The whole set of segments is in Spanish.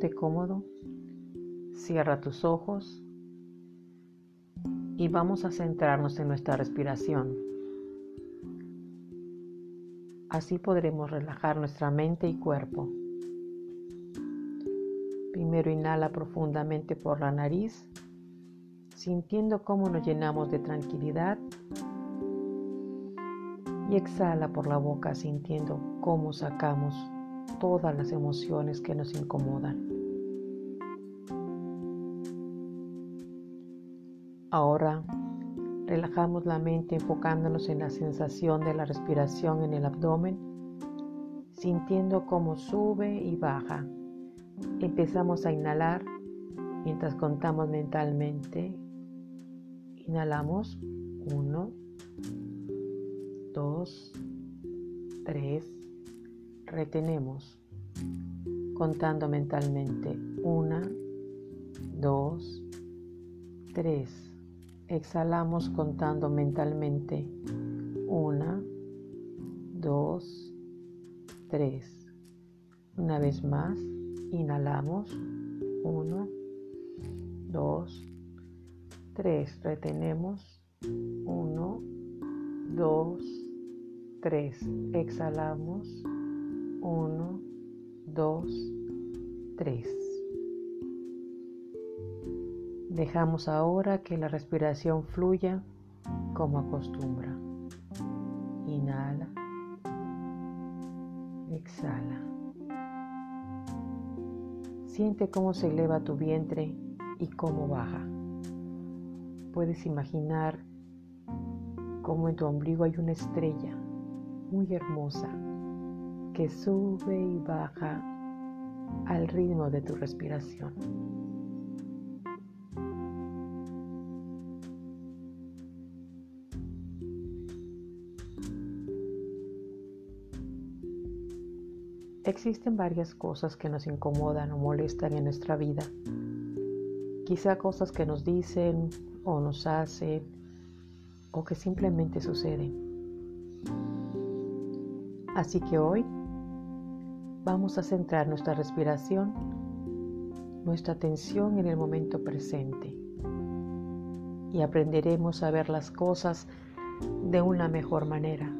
ponte cómodo, cierra tus ojos y vamos a centrarnos en nuestra respiración. Así podremos relajar nuestra mente y cuerpo. Primero inhala profundamente por la nariz, sintiendo cómo nos llenamos de tranquilidad. Y exhala por la boca, sintiendo cómo sacamos todas las emociones que nos incomodan. Ahora relajamos la mente enfocándonos en la sensación de la respiración en el abdomen, sintiendo cómo sube y baja. Empezamos a inhalar mientras contamos mentalmente. Inhalamos 1, 2, 3, retenemos contando mentalmente. Una, dos, tres. Exhalamos contando mentalmente. Una, dos, tres. Una vez más, inhalamos. Uno, dos, tres. Retenemos. Uno, dos, tres. Exhalamos. 1, 2, 3. Dejamos ahora que la respiración fluya como acostumbra. Inhala. Exhala. Siente cómo se eleva tu vientre y cómo baja. Puedes imaginar cómo en tu ombligo hay una estrella muy hermosa que sube y baja al ritmo de tu respiración. Existen varias cosas que nos incomodan o molestan en nuestra vida. Quizá cosas que nos dicen o nos hacen o que simplemente suceden. Así que hoy vamos a centrar nuestra respiración, nuestra atención en el momento presente y aprenderemos a ver las cosas de una mejor manera.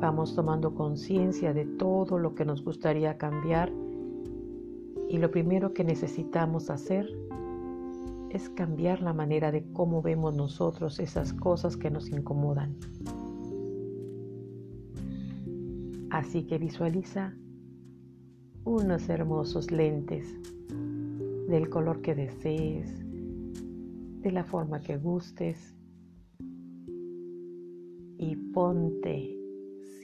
Vamos tomando conciencia de todo lo que nos gustaría cambiar y lo primero que necesitamos hacer es cambiar la manera de cómo vemos nosotros esas cosas que nos incomodan. Así que visualiza unos hermosos lentes del color que desees, de la forma que gustes y ponte,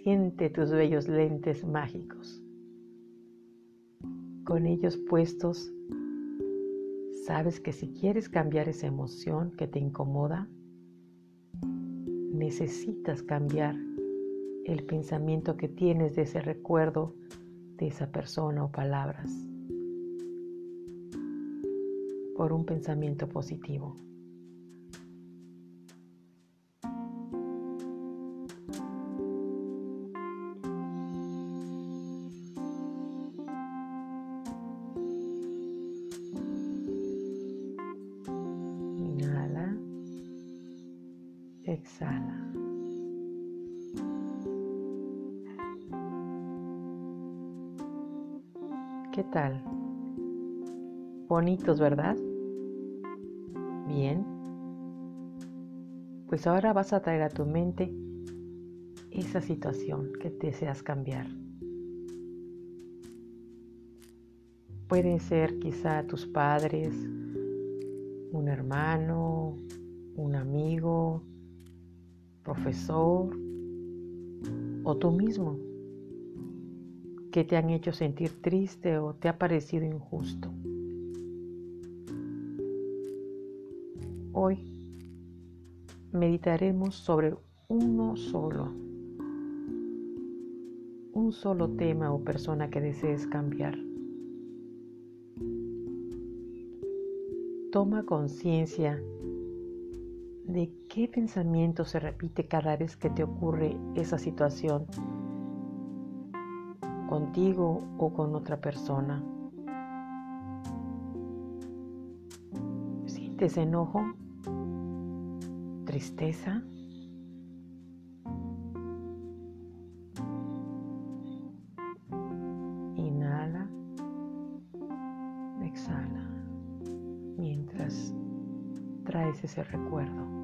siente tus bellos lentes mágicos. Con ellos puestos, sabes que si quieres cambiar esa emoción que te incomoda, necesitas cambiar el pensamiento que tienes de ese recuerdo de esa persona o palabras por un pensamiento positivo. Inhala, exhala. Tal? Bonitos, ¿verdad? Bien. Pues ahora vas a traer a tu mente esa situación que deseas cambiar. Pueden ser quizá tus padres, un hermano, un amigo, profesor o tú mismo que te han hecho sentir triste o te ha parecido injusto. Hoy meditaremos sobre uno solo, un solo tema o persona que desees cambiar. Toma conciencia de qué pensamiento se repite cada vez que te ocurre esa situación contigo o con otra persona. ¿Sientes enojo? ¿Tristeza? Inhala, exhala, mientras traes ese recuerdo.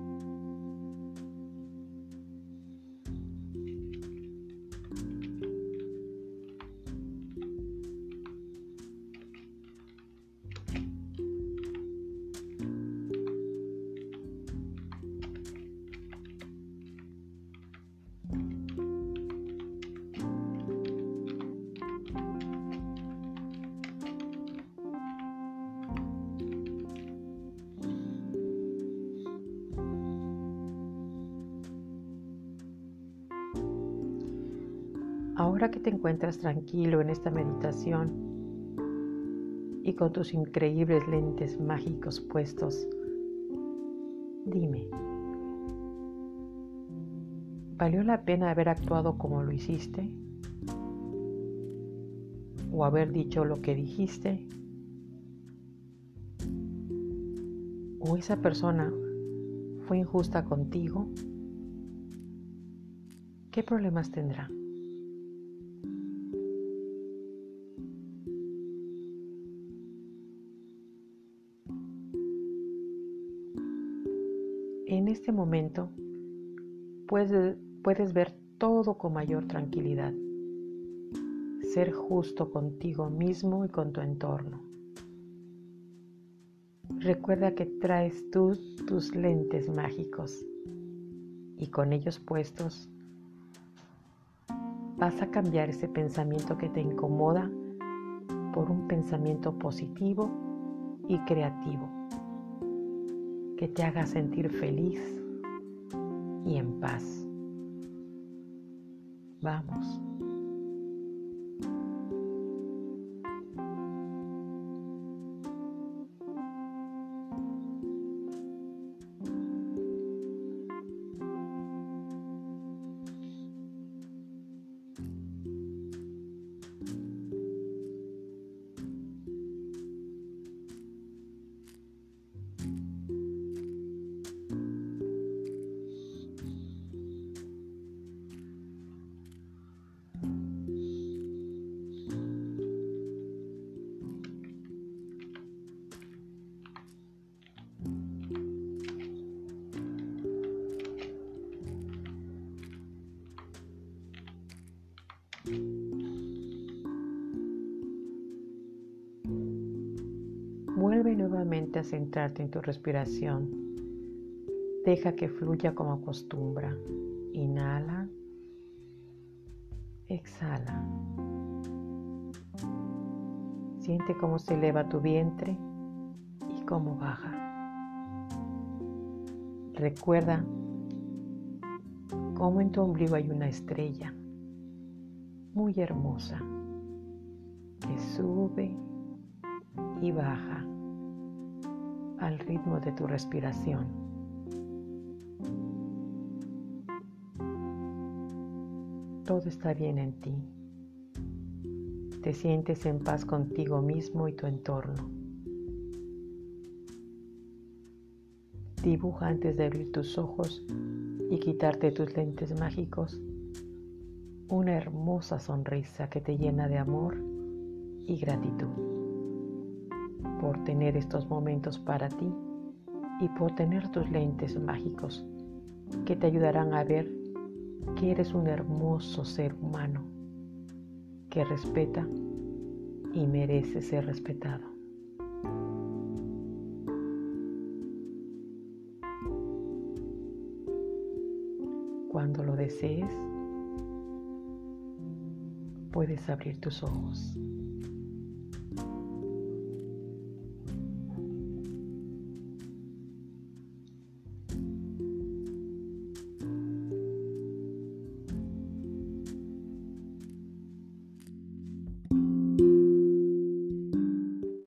Ahora que te encuentras tranquilo en esta meditación y con tus increíbles lentes mágicos puestos, dime, ¿valió la pena haber actuado como lo hiciste? ¿O haber dicho lo que dijiste? ¿O esa persona fue injusta contigo? ¿Qué problemas tendrá? Este momento puedes, puedes ver todo con mayor tranquilidad. Ser justo contigo mismo y con tu entorno. Recuerda que traes tú tus lentes mágicos y con ellos puestos vas a cambiar ese pensamiento que te incomoda por un pensamiento positivo y creativo que te haga sentir feliz y en paz. Vamos. Vuelve nuevamente a centrarte en tu respiración. Deja que fluya como acostumbra. Inhala. Exhala. Siente cómo se eleva tu vientre y cómo baja. Recuerda cómo en tu ombligo hay una estrella muy hermosa que sube y baja al ritmo de tu respiración. Todo está bien en ti. Te sientes en paz contigo mismo y tu entorno. Dibuja antes de abrir tus ojos y quitarte tus lentes mágicos una hermosa sonrisa que te llena de amor y gratitud por tener estos momentos para ti y por tener tus lentes mágicos que te ayudarán a ver que eres un hermoso ser humano que respeta y merece ser respetado. Cuando lo desees, puedes abrir tus ojos.